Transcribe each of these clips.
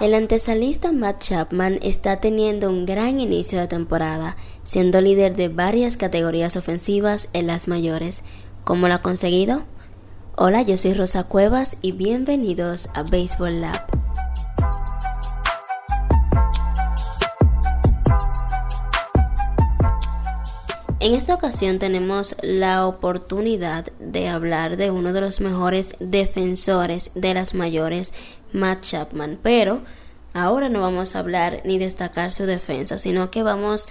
El antesalista Matt Chapman está teniendo un gran inicio de temporada, siendo líder de varias categorías ofensivas en las mayores. ¿Cómo lo ha conseguido? Hola, yo soy Rosa Cuevas y bienvenidos a Baseball Lab. En esta ocasión tenemos la oportunidad de hablar de uno de los mejores defensores de las mayores, Matt Chapman, pero ahora no vamos a hablar ni destacar su defensa, sino que vamos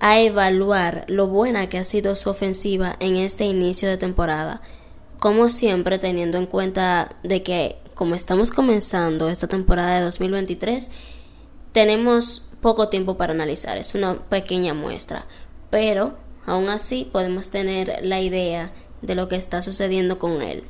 a evaluar lo buena que ha sido su ofensiva en este inicio de temporada. Como siempre, teniendo en cuenta de que como estamos comenzando esta temporada de 2023, tenemos poco tiempo para analizar, es una pequeña muestra, pero Aún así podemos tener la idea de lo que está sucediendo con él.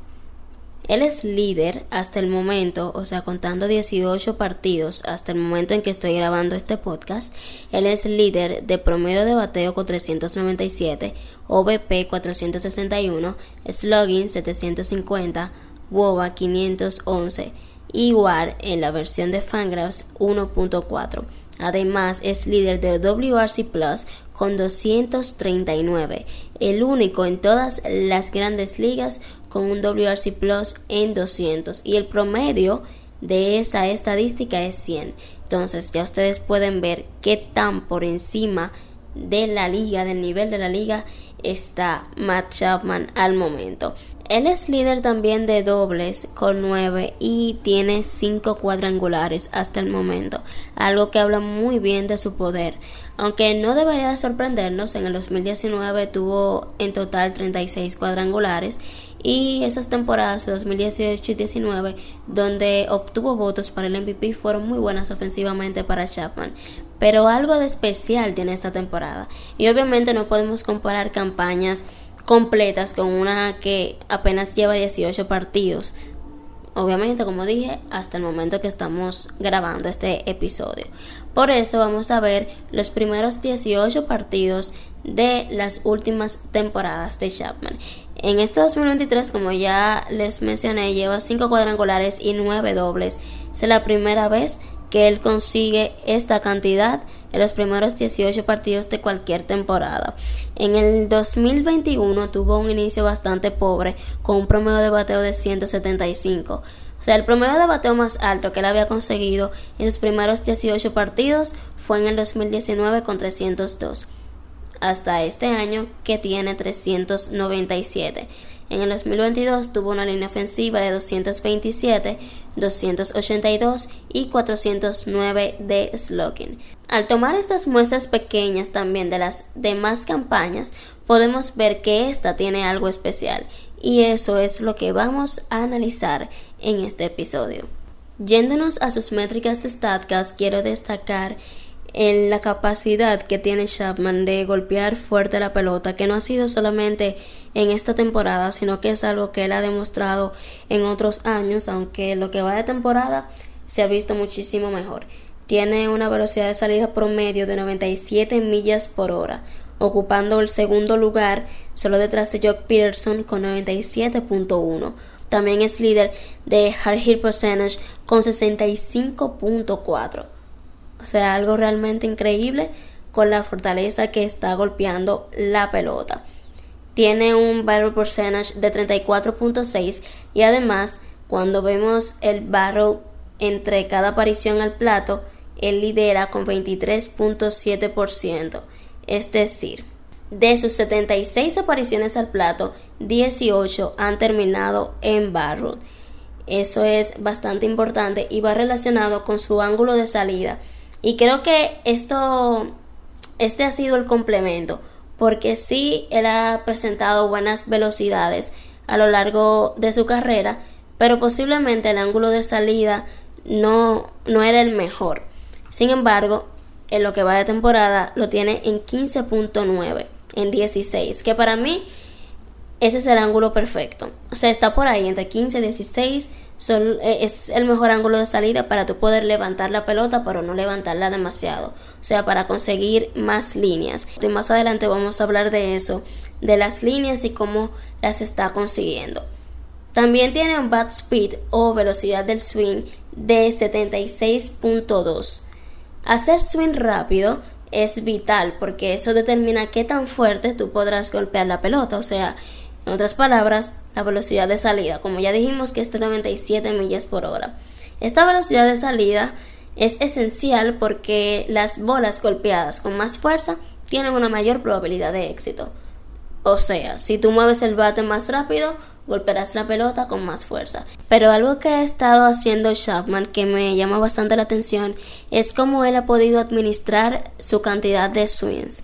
Él es líder hasta el momento, o sea, contando 18 partidos hasta el momento en que estoy grabando este podcast. Él es líder de promedio de bateo con 397, OBP 461, slugging 750, WOBA 511 igual en la versión de Fangraphs 1.4. Además, es líder de WRC Plus con 239, el único en todas las grandes ligas con un WRC Plus en 200 y el promedio de esa estadística es 100. Entonces ya ustedes pueden ver qué tan por encima de la liga, del nivel de la liga está Matt Chapman al momento. Él es líder también de dobles con 9 y tiene 5 cuadrangulares hasta el momento, algo que habla muy bien de su poder. Aunque no debería de sorprendernos, en el 2019 tuvo en total 36 cuadrangulares y esas temporadas de 2018 y 19 donde obtuvo votos para el MVP fueron muy buenas ofensivamente para Chapman. Pero algo de especial tiene esta temporada y obviamente no podemos comparar campañas completas con una que apenas lleva 18 partidos. Obviamente, como dije, hasta el momento que estamos grabando este episodio. Por eso vamos a ver los primeros 18 partidos de las últimas temporadas de Chapman. En este 2023, como ya les mencioné, lleva 5 cuadrangulares y 9 dobles. Es la primera vez que él consigue esta cantidad en los primeros 18 partidos de cualquier temporada. En el 2021 tuvo un inicio bastante pobre con un promedio de bateo de 175. O sea, el promedio de bateo más alto que él había conseguido en sus primeros 18 partidos fue en el 2019 con 302. Hasta este año que tiene 397. En el 2022 tuvo una línea ofensiva de 227, 282 y 409 de slugging. Al tomar estas muestras pequeñas también de las demás campañas, podemos ver que esta tiene algo especial y eso es lo que vamos a analizar en este episodio. Yéndonos a sus métricas de StatCast, quiero destacar en la capacidad que tiene Chapman de golpear fuerte la pelota, que no ha sido solamente en esta temporada, sino que es algo que él ha demostrado en otros años, aunque lo que va de temporada se ha visto muchísimo mejor. Tiene una velocidad de salida promedio de 97 millas por hora, ocupando el segundo lugar solo detrás de Jock Peterson con 97.1. También es líder de hard hit percentage con 65.4 o sea, algo realmente increíble con la fortaleza que está golpeando la pelota. Tiene un barrel percentage de 34.6 y además cuando vemos el barrel entre cada aparición al plato, él lidera con 23.7%. Es decir, de sus 76 apariciones al plato, 18 han terminado en barrel. Eso es bastante importante y va relacionado con su ángulo de salida y creo que esto, este ha sido el complemento, porque sí, él ha presentado buenas velocidades a lo largo de su carrera, pero posiblemente el ángulo de salida no, no era el mejor. Sin embargo, en lo que va de temporada lo tiene en 15.9, en 16, que para mí ese es el ángulo perfecto. O sea, está por ahí entre 15 y 16 eh, es el mejor ángulo de salida para tú poder levantar la pelota, pero no levantarla demasiado. O sea, para conseguir más líneas. Y más adelante vamos a hablar de eso, de las líneas y cómo las está consiguiendo. También tiene un bat speed o velocidad del swing de 76.2. Hacer swing rápido es vital porque eso determina qué tan fuerte tú podrás golpear la pelota, o sea, en otras palabras, la velocidad de salida, como ya dijimos que es de 97 millas por hora. Esta velocidad de salida es esencial porque las bolas golpeadas con más fuerza tienen una mayor probabilidad de éxito. O sea, si tú mueves el bate más rápido, golpearás la pelota con más fuerza. Pero algo que ha estado haciendo Chapman que me llama bastante la atención es cómo él ha podido administrar su cantidad de swings,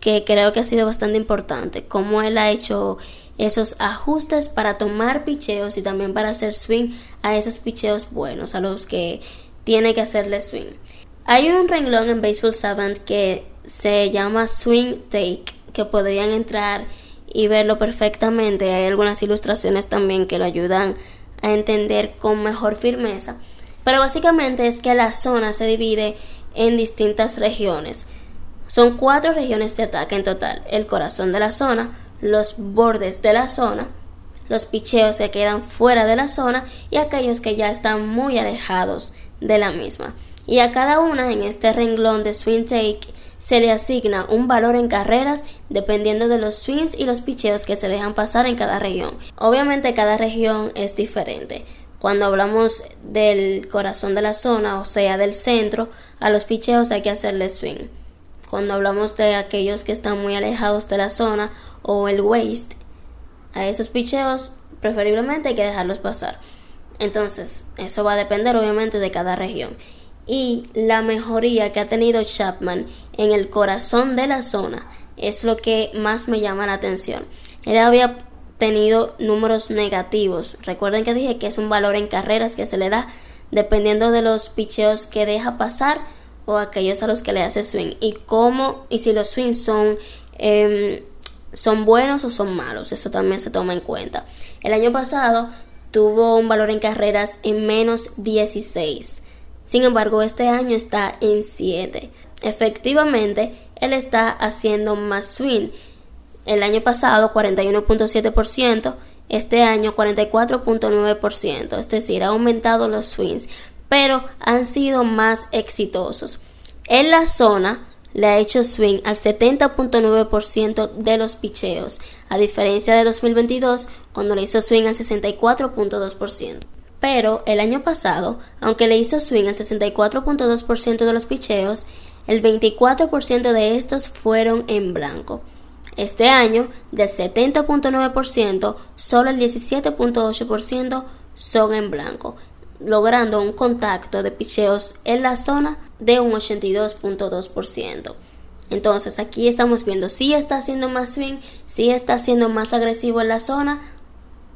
que creo que ha sido bastante importante, cómo él ha hecho esos ajustes para tomar picheos y también para hacer swing a esos picheos buenos, a los que tiene que hacerle swing. Hay un renglón en Baseball Savant que se llama Swing Take, que podrían entrar y verlo perfectamente. Hay algunas ilustraciones también que lo ayudan a entender con mejor firmeza. Pero básicamente es que la zona se divide en distintas regiones. Son cuatro regiones de ataque en total. El corazón de la zona, los bordes de la zona, los picheos que quedan fuera de la zona y aquellos que ya están muy alejados de la misma. Y a cada una en este renglón de swing take se le asigna un valor en carreras dependiendo de los swings y los picheos que se dejan pasar en cada región. Obviamente cada región es diferente. Cuando hablamos del corazón de la zona, o sea, del centro, a los picheos hay que hacerle swing. Cuando hablamos de aquellos que están muy alejados de la zona o el waist, a esos picheos preferiblemente hay que dejarlos pasar. Entonces, eso va a depender obviamente de cada región. Y la mejoría que ha tenido Chapman en el corazón de la zona es lo que más me llama la atención. Él había tenido números negativos. Recuerden que dije que es un valor en carreras que se le da dependiendo de los picheos que deja pasar o aquellos a los que le hace swing y cómo y si los swings son em, son buenos o son malos eso también se toma en cuenta. El año pasado tuvo un valor en carreras en menos 16 sin embargo este año está en 7 efectivamente él está haciendo más swing. El año pasado 41.7% este año 44.9%, es decir, ha aumentado los swings, pero han sido más exitosos. En la zona le ha hecho swing al 70.9% de los picheos, a diferencia de 2022 cuando le hizo swing al 64.2%. Pero el año pasado, aunque le hizo swing al 64.2% de los picheos, el 24% de estos fueron en blanco. Este año, del 70.9%, solo el 17.8% son en blanco logrando un contacto de picheos en la zona de un 82.2%. Entonces aquí estamos viendo si está haciendo más swing, si está siendo más agresivo en la zona,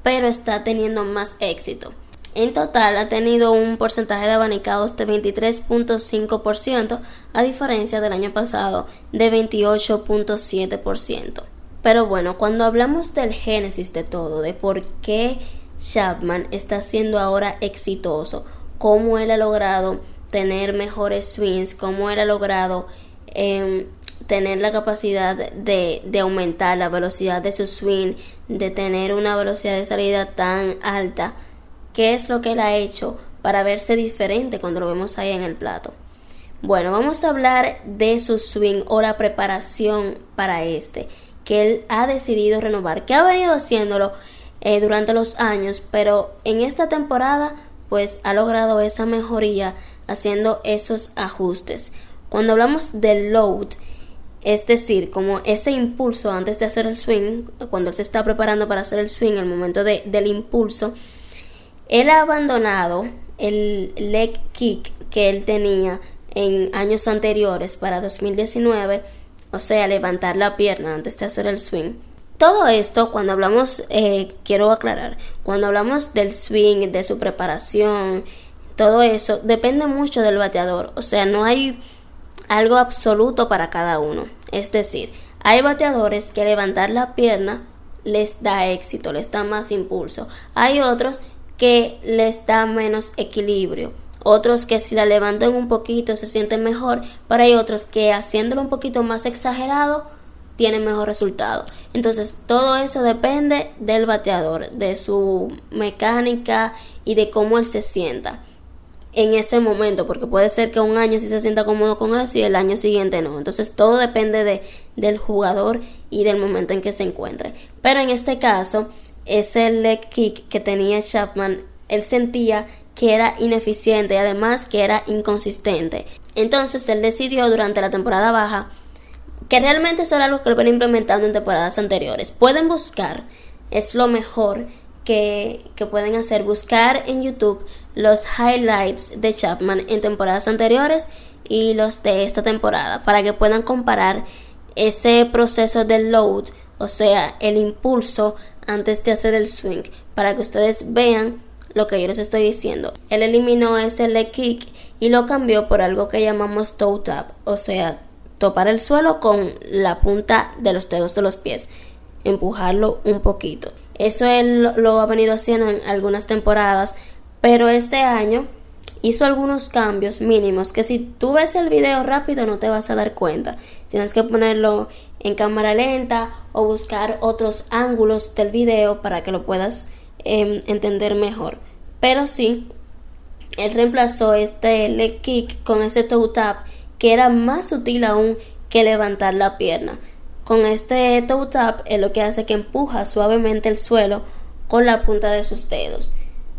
pero está teniendo más éxito. En total ha tenido un porcentaje de abanicados de 23.5% a diferencia del año pasado de 28.7%. Pero bueno, cuando hablamos del génesis de todo, de por qué Chapman está siendo ahora exitoso, cómo él ha logrado tener mejores swings, cómo él ha logrado em, tener la capacidad de, aumentar la velocidad de su swing, de tener una velocidad de salida tan alta, qué es lo que él ha hecho para verse diferente cuando lo vemos ahí en el plato. Bueno, vamos a hablar de su swing o la preparación para este, que él ha decidido renovar, que ha venido haciéndolo eh, durante los años, pero en esta temporada pues ha logrado esa mejoría haciendo esos ajustes. Cuando hablamos del load, es decir, como ese impulso antes de hacer el swing, cuando él se está preparando para hacer el swing, el momento de, del impulso, él ha abandonado el leg kick que él tenía en años anteriores para 2019, o sea, levantar la pierna antes de hacer el swing. Todo esto, cuando hablamos, eh, quiero aclarar, cuando hablamos del swing, de su preparación, todo eso, depende mucho del bateador. O sea, no hay algo absoluto para cada uno. Es decir, hay bateadores que levantar la pierna les da éxito, les da más impulso. Hay otros que les da menos equilibrio. Otros que si la levantan un poquito se sienten mejor, pero hay otros que haciéndolo un poquito más exagerado tiene mejor resultado. Entonces, todo eso depende del bateador, de su mecánica y de cómo él se sienta. En ese momento, porque puede ser que un año sí se sienta cómodo con eso y el año siguiente no. Entonces todo depende de, del jugador y del momento en que se encuentre. Pero en este caso, ese leg kick que tenía Chapman, él sentía que era ineficiente y además que era inconsistente. Entonces él decidió durante la temporada baja que realmente eso era algo que lo ven implementando en temporadas anteriores. Pueden buscar, es lo mejor que, pueden hacer, buscar en YouTube los highlights de Chapman en temporadas anteriores y los de esta temporada para que puedan comparar ese proceso del load, o sea, el impulso antes de hacer el swing, para que ustedes vean lo que yo les estoy diciendo. Él eliminó ese leg kick y lo cambió por algo que llamamos toe tap, o sea, topar el suelo con la punta de los dedos de los pies, empujarlo un poquito. Eso él lo ha venido haciendo en algunas temporadas, pero este año hizo algunos cambios mínimos que si tú ves el video rápido no te vas a dar cuenta. Tienes que ponerlo en cámara lenta o buscar otros ángulos del video para que lo puedas em, entender mejor. Pero sí, él reemplazó este leg kick con ese toe tap que era más sutil aún que levantar la pierna. Con este toe tap es lo que hace que empuja suavemente el suelo con la punta de sus dedos.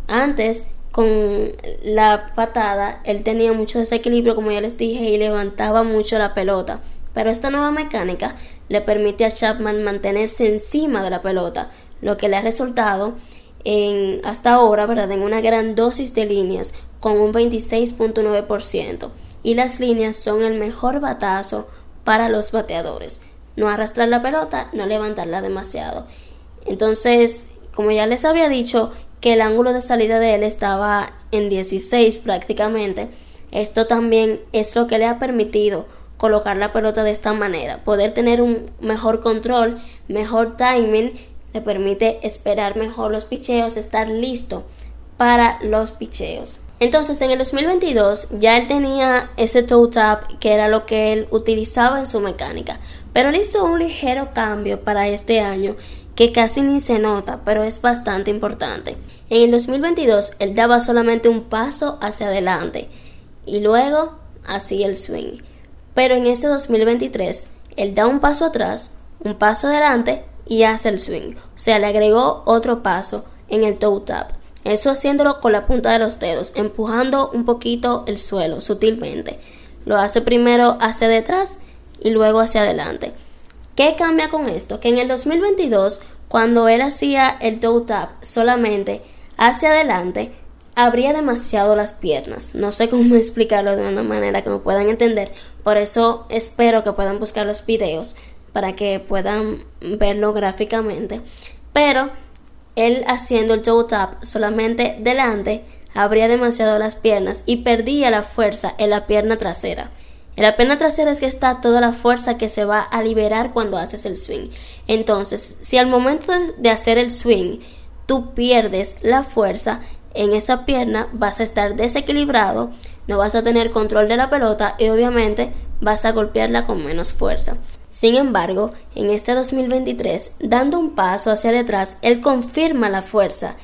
Antes, con la patada, él tenía mucho desequilibrio, como ya les dije, y levantaba mucho la pelota. Pero esta nueva mecánica le permite a Chapman mantenerse encima de la pelota, lo que le ha resultado en, hasta ahora, ¿verdad?, en una gran dosis de líneas con un 26.9% y las líneas son el mejor batazo para los bateadores. No arrastrar la pelota, no levantarla demasiado. Entonces, como ya les había dicho, que el ángulo de salida de él estaba en 16 prácticamente, esto también es lo que le ha permitido colocar la pelota de esta manera, poder tener un mejor control, mejor timing, le permite esperar mejor los picheos, estar listo para los picheos. Entonces en el 2022 ya él tenía ese toe tap que era lo que él utilizaba en su mecánica, pero él hizo un ligero cambio para este año que casi ni se nota, pero es bastante importante. En el 2022 él daba solamente un paso hacia adelante y luego hacía el swing. Pero en este 2023 él da un paso atrás, un paso adelante y hace el swing. O sea, le agregó otro paso en el toe tap. Eso haciéndolo con la punta de los dedos, empujando un poquito el suelo sutilmente. Lo hace primero hacia detrás y luego hacia adelante. ¿Qué cambia con esto? Que en el 2022, cuando él hacía el toe tap solamente hacia adelante, abría demasiado las piernas. No sé cómo explicarlo de una manera que me puedan entender. Por eso espero que puedan buscar los videos para que puedan verlo gráficamente. Pero él haciendo el toe tap solamente delante, abría demasiado las piernas y perdía la fuerza en la pierna trasera. En la pierna trasera es que está toda la fuerza que se va a liberar cuando haces el swing. Entonces, si al momento de hacer el swing tú pierdes la fuerza en esa pierna, vas a estar desequilibrado, no vas a tener control de la pelota y obviamente vas a golpearla con menos fuerza. Sin embargo, en este 2023, dando un paso hacia detrás, él confirma la fuerza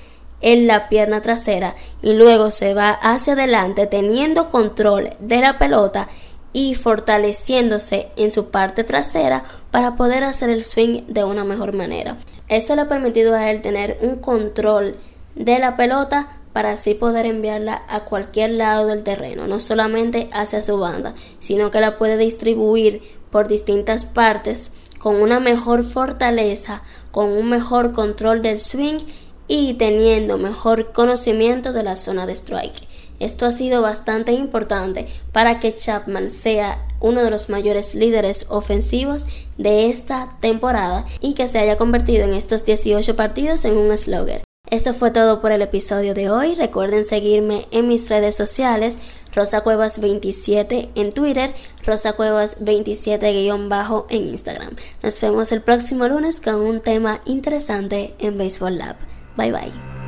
en la pierna trasera y luego se va hacia adelante teniendo control de la pelota y fortaleciéndose en su parte trasera para poder hacer el swing de una mejor manera. Esto le ha permitido a él tener un control de la pelota para así poder enviarla a cualquier lado del terreno, no solamente hacia su banda, sino que la puede distribuir por distintas partes con una mejor fortaleza, con un mejor control del swing y teniendo mejor conocimiento de la zona de strike. Esto ha sido bastante importante para que Chapman sea uno de los mayores líderes ofensivos de esta temporada y que se haya convertido en estos 18 partidos en un slugger. Esto fue todo por el episodio de hoy. Recuerden seguirme en mis redes sociales, Rosa Cuevas 27 en Twitter, Rosa Cuevas 27-bajo en Instagram. Nos vemos el próximo lunes con un tema interesante en Baseball Lab. Bye bye.